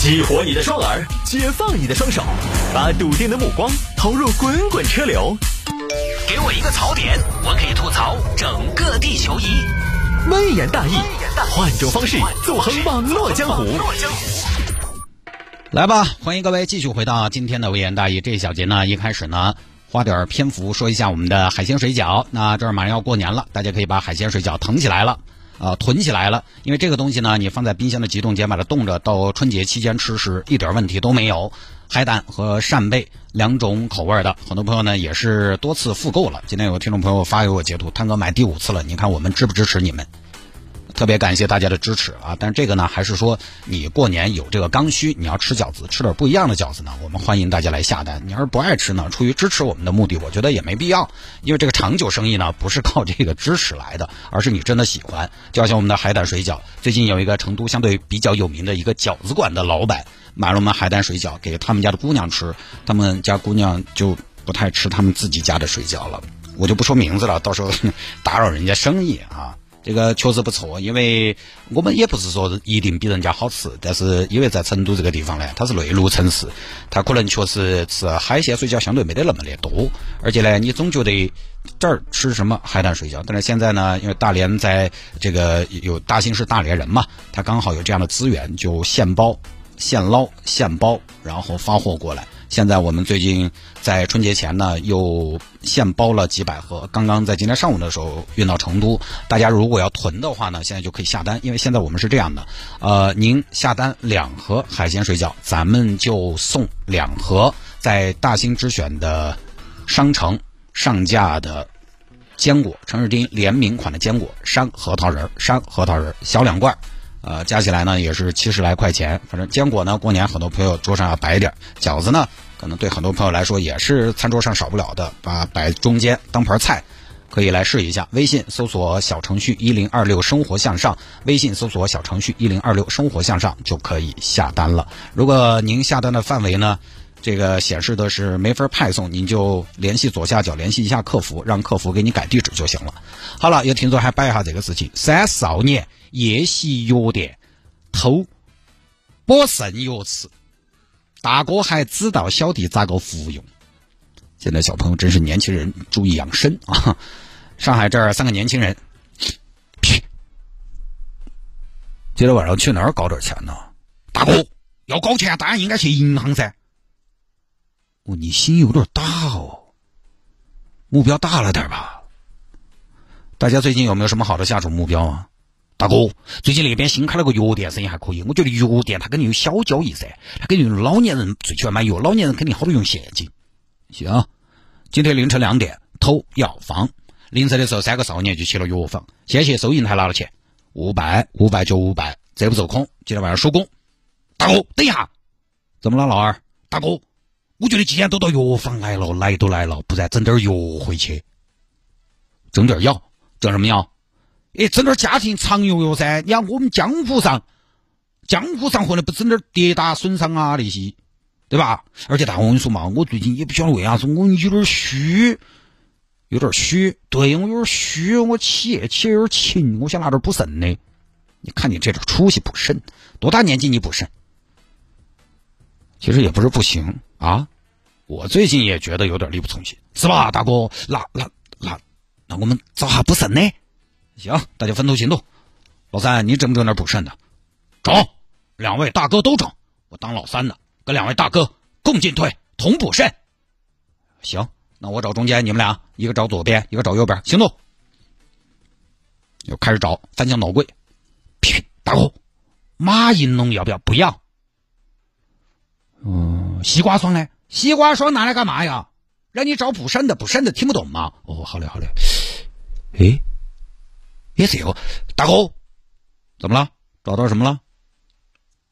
激活你的双耳，解放你的双手，把笃定的目光投入滚滚车流。给我一个槽点，我可以吐槽整个地球仪。微言大义，换种方式纵横网络江湖。来吧，欢迎各位继续回到今天的微言大义这一小节呢。一开始呢，花点篇幅说一下我们的海鲜水饺。那这儿马上要过年了，大家可以把海鲜水饺腾起来了。啊，囤起来了，因为这个东西呢，你放在冰箱的急冻间，把它冻着，到春节期间吃是一点问题都没有。海胆和扇贝两种口味的，很多朋友呢也是多次复购了。今天有个听众朋友发给我截图，汤哥买第五次了，你看我们支不支持你们？特别感谢大家的支持啊！但是这个呢，还是说你过年有这个刚需，你要吃饺子，吃点不一样的饺子呢，我们欢迎大家来下单。你要是不爱吃呢，出于支持我们的目的，我觉得也没必要，因为这个长久生意呢，不是靠这个支持来的，而是你真的喜欢。就像我们的海胆水饺，最近有一个成都相对比较有名的一个饺子馆的老板买了我们海胆水饺给他们家的姑娘吃，他们家姑娘就不太吃他们自己家的水饺了，我就不说名字了，到时候 打扰人家生意啊。这个确实不错，因为我们也不是说一定比人家好吃，但是因为在成都这个地方呢，它是内陆城市，它可能确实吃海鲜水饺相对没得那么的多，而且呢，你总觉得这儿吃什么海胆水饺，但是现在呢，因为大连在这个有大兴是大连人嘛，他刚好有这样的资源，就现包、现捞、现包，然后发货过来。现在我们最近在春节前呢，又现包了几百盒。刚刚在今天上午的时候运到成都。大家如果要囤的话呢，现在就可以下单，因为现在我们是这样的，呃，您下单两盒海鲜水饺，咱们就送两盒在大兴之选的商城上架的坚果，陈日丁联名款的坚果山核桃仁儿，山核桃仁儿小两罐。呃，加起来呢也是七十来块钱。反正坚果呢，过年很多朋友桌上要摆点；饺子呢，可能对很多朋友来说也是餐桌上少不了的，把摆中间当盘菜，可以来试一下。微信搜索小程序一零二六生活向上，微信搜索小程序一零二六生活向上就可以下单了。如果您下单的范围呢，这个显示的是没法派送，您就联系左下角联系一下客服，让客服给你改地址就行了。好了，有听众还摆一下这个事情：三少年。夜袭药店偷补肾药吃，大哥还指导小弟咋个服用。现在小朋友真是年轻人，注意养生啊！上海这儿三个年轻人，今天晚上去哪儿搞点钱呢？大哥要搞钱，当然应该去银行噻。哦，你心有点大哦，目标大了点吧？大家最近有没有什么好的下手目标啊？大哥，最近那边新开了个药店，生意还可以。我觉得药店它肯定有小交易噻，它肯定老年人最喜欢买药，老年人肯定好多用现金。行，今天凌晨两点偷药房，凌晨的时候三个少年就去了药房，先去收银台拿了钱，五百，五百就五百，这不走空。今天晚上收工。大哥，等一下，怎么了，老二？大哥，我觉得既然都到药房来了，来都来了，不然整点药回去，整点药，整什么药？哎，整点家庭常用药噻！你看我们江湖上，江湖上混的不整点跌打损伤啊那些，对吧？而且大我跟你说嘛，我最近也不晓得为啥子，我有点虚，有点虚。对我有点虚，我起夜起有点勤，我想拿点补肾的。你看你这点出息补肾，多大年纪你补肾？其实也不是不行啊，我最近也觉得有点力不从心，是吧，大哥？那那那那我们找下补肾呢？行，大家分头行动。老三，你整不整点补肾的？整，两位大哥都整。我当老三的，跟两位大哥共进退，同补肾。行，那我找中间，你们俩一个找左边，一个找右边。行动。又开始找，翻箱倒柜。呸！大哥，马应龙要不要？不要。嗯，西瓜霜呢？西瓜霜拿来干嘛呀？让你找补肾的，补肾的听不懂吗？哦，好嘞，好嘞。哎。也这个，大哥，怎么了？找到什么了？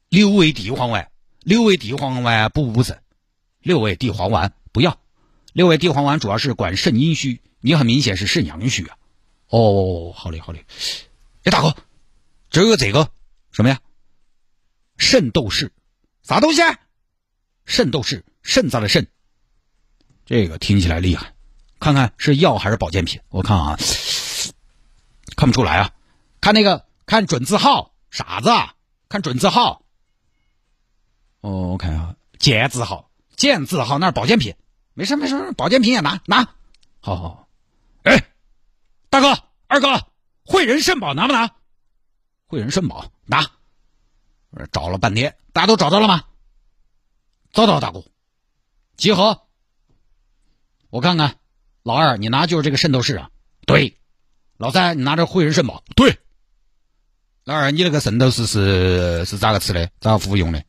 六味地黄丸，六味地黄丸补补肾，六味地黄丸不要。六味地黄丸主要是管肾阴虚，你很明显是肾阳虚啊。哦，好嘞，好嘞。哎，大哥，这有个这个什么呀？肾斗士，啥东西？肾斗士，肾脏的肾。这个听起来厉害，看看是药还是保健品？我看啊。看不出来啊，看那个看准字号，傻子，看准字号。哦，我看啊，健字号，健字号那是保健品，没事没事，保健品也拿拿。好好好，哎，大哥二哥，汇仁肾宝拿不拿？汇仁肾宝拿。找了半天，大家都找到了吗？找到，大哥。集合。我看看，老二你拿就是这个肾斗士啊？对。老三你拿着汇仁肾宝？对。老二你那个肾斗士是是咋个吃的？咋个服用的？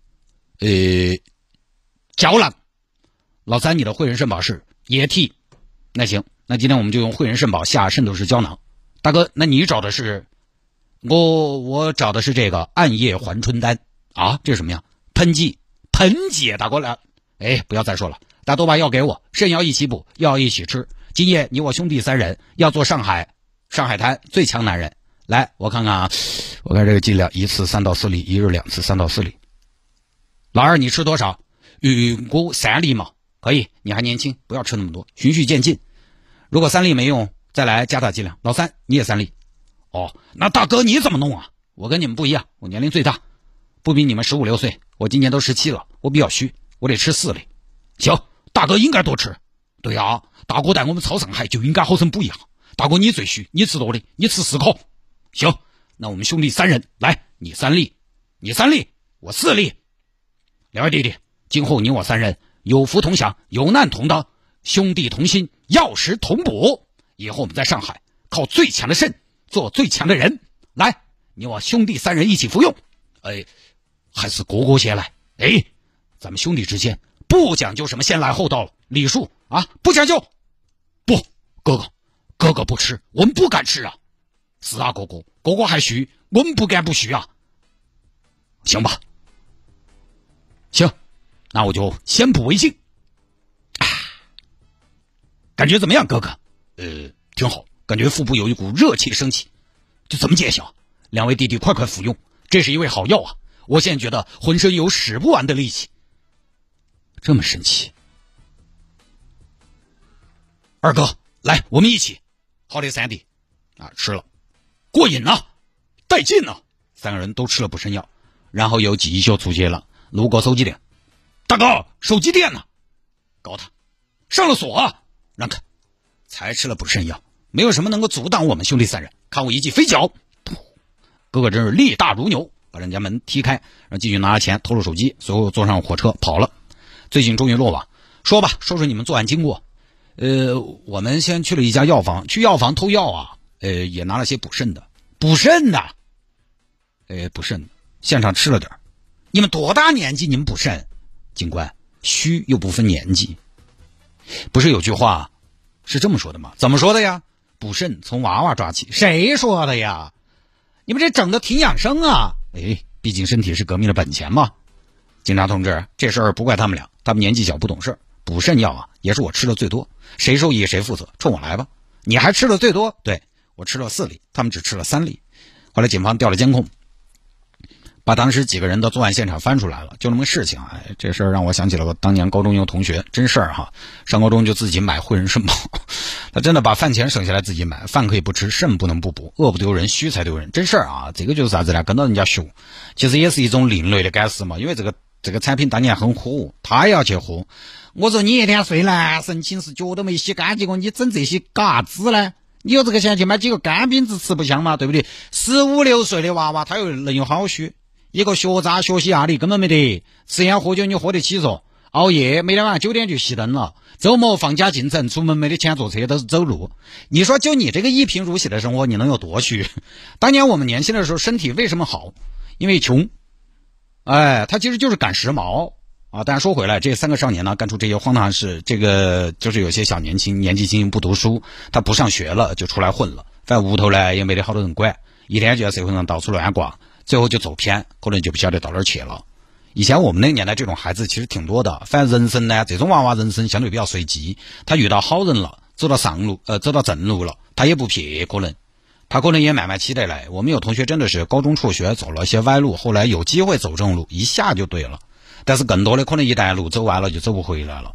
呃，胶囊。老三你的汇仁肾宝是液体。那行，那今天我们就用汇仁肾宝下肾斗士胶囊。大哥，那你找的是？我我找的是这个暗夜还春丹啊，这是什么呀？喷剂，盆姐打过来，哎，不要再说了，大家都把药给我，肾药一起补，药一起吃。今夜你我兄弟三人要做上海上海滩最强男人。来，我看看啊，我看这个剂量，一次三到四粒，一日两次三到四粒。老二，你吃多少？预估三粒嘛，可以，你还年轻，不要吃那么多，循序渐进。如果三粒没用，再来加大剂量。老三，你也三粒。哦，那大哥你怎么弄啊？我跟你们不一样，我年龄最大，不比你们十五六岁，我今年都十七了，我比较虚，我得吃四粒。行，大哥应该多吃。对呀，大哥带我们超上海就应该好生补一下。大哥你最虚，你吃多的，你吃四颗。行，那我们兄弟三人来，你三粒，你三粒，我四粒。两位弟弟，今后你我三人有福同享，有难同当，兄弟同心，药食同补。以后我们在上海靠最强的肾。做最强的人，来，你我兄弟三人一起服用。哎，还是哥哥先来。哎，咱们兄弟之间不讲究什么先来后到了礼数啊，不讲究。不，哥哥，哥哥不吃，我们不敢吃啊。是啊，哥哥，哥哥还虚，我们不敢不虚啊。行吧，行，那我就先补为敬。啊，感觉怎么样，哥哥？呃，挺好。感觉腹部有一股热气升起，就怎么见效。两位弟弟，快快服用，这是一味好药啊！我现在觉得浑身有使不完的力气，这么神奇。二哥，来，我们一起。好的，三弟，啊，吃了，过瘾呐，带劲呐！三个人都吃了补肾药，然后又继续出去了，路过手机店。大哥，手机店呢？搞他，上了锁，让开，才吃了补肾药。没有什么能够阻挡我们兄弟三人。看我一记飞脚，哥哥真是力大如牛，把人家门踢开，然后继续拿了钱，偷了手机，随后坐上火车跑了。最近终于落网，说吧，说说你们作案经过。呃，我们先去了一家药房，去药房偷药啊，呃，也拿了些补肾的，补肾的，呃，补肾，现场吃了点你们多大年纪？你们补肾？警官，虚又不分年纪，不是有句话是这么说的吗？怎么说的呀？补肾从娃娃抓起，谁说的呀？你们这整的挺养生啊！哎，毕竟身体是革命的本钱嘛。警察同志，这事儿不怪他们俩，他们年纪小不懂事。补肾药啊，也是我吃的最多，谁受益谁负责，冲我来吧。你还吃的最多，对我吃了四粒，他们只吃了三粒。后来警方调了监控。把当时几个人的作案现场翻出来了，就那么个事情啊！这事儿让我想起了我当年高中一个同学，真事儿哈。上高中就自己买汇仁肾宝，他真的把饭钱省下来自己买，饭可以不吃，肾不能不补，饿不丢人，虚才丢人，真事儿啊！这个就是啥子呢？跟到人家学，其实也是一种另类的感识嘛。因为这个这个产品当年很火，他也要去喝。我说你一天睡男神寝室，脚都没洗干净过，你整这些干啥子呢？你有这个钱去买几个干饼子吃不香嘛？对不对？十五六岁的娃娃，他又能有好虚？一个学渣，学习压力根本没得，吃烟喝酒你喝得起嗦？熬夜，每天晚上九点就熄灯了。周末放假进城，出门没得钱坐车，都是走路。你说就你这个一贫如洗的生活，你能有多虚？当年我们年轻的时候，身体为什么好？因为穷。哎，他其实就是赶时髦啊。但是说回来，这三个少年呢，干出这些荒唐事，这个就是有些小年轻，年纪轻轻不读书，他不上学了，就出来混了。反正屋头呢也没得好多人管，一天就在社会上到处乱逛。最后就走偏，可能就不晓得到哪儿去了。以前我们那个年代，这种孩子其实挺多的。反正人生呢，这种娃娃人生相对比较随机。他遇到好人了，走到上路，呃，走到正路了，他也不撇，可能他可能也慢慢起得来。我们有同学真的是高中辍学，走了一些歪路，后来有机会走正路，一下就对了。但是更多的可能一旦路走完了，就走不回来了。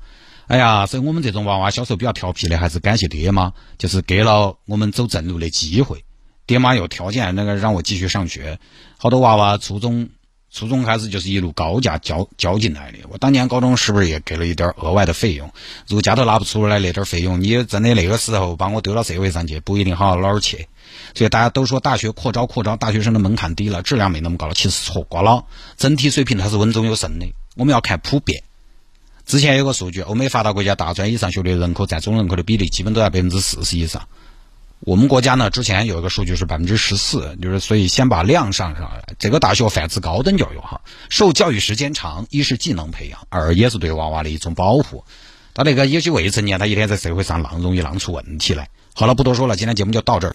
哎呀，所以我们这种娃娃小时候比较调皮的，还是感谢爹妈，就是给了我们走正路的机会。爹妈有条件，那个让我继续上学。好多娃娃初中初中开始就是一路高价交交进来的。我当年高中是不是也给了一点额外的费用？如果家头拿不出来那点费用，你真的那个时候把我丢到社会上去，不一定好到哪儿去。所以大家都说大学扩招扩招，大学生的门槛低了，质量没那么高了，其实错过了。整体水平它是稳中有升的，我们要看普遍。之前有个数据，欧美发达国家大专以上学历人口占总人口的比例基本都在百分之四十以上。我们国家呢，之前有一个数据是百分之十四，就是所以先把量上上来。这个大学泛指高等教育哈，受教育时间长，一是技能培养，二也是对娃娃的一种保护。他那个有些未成年，他一天在社会上浪，容易浪出问题来。好了，不多说了，今天节目就到这儿。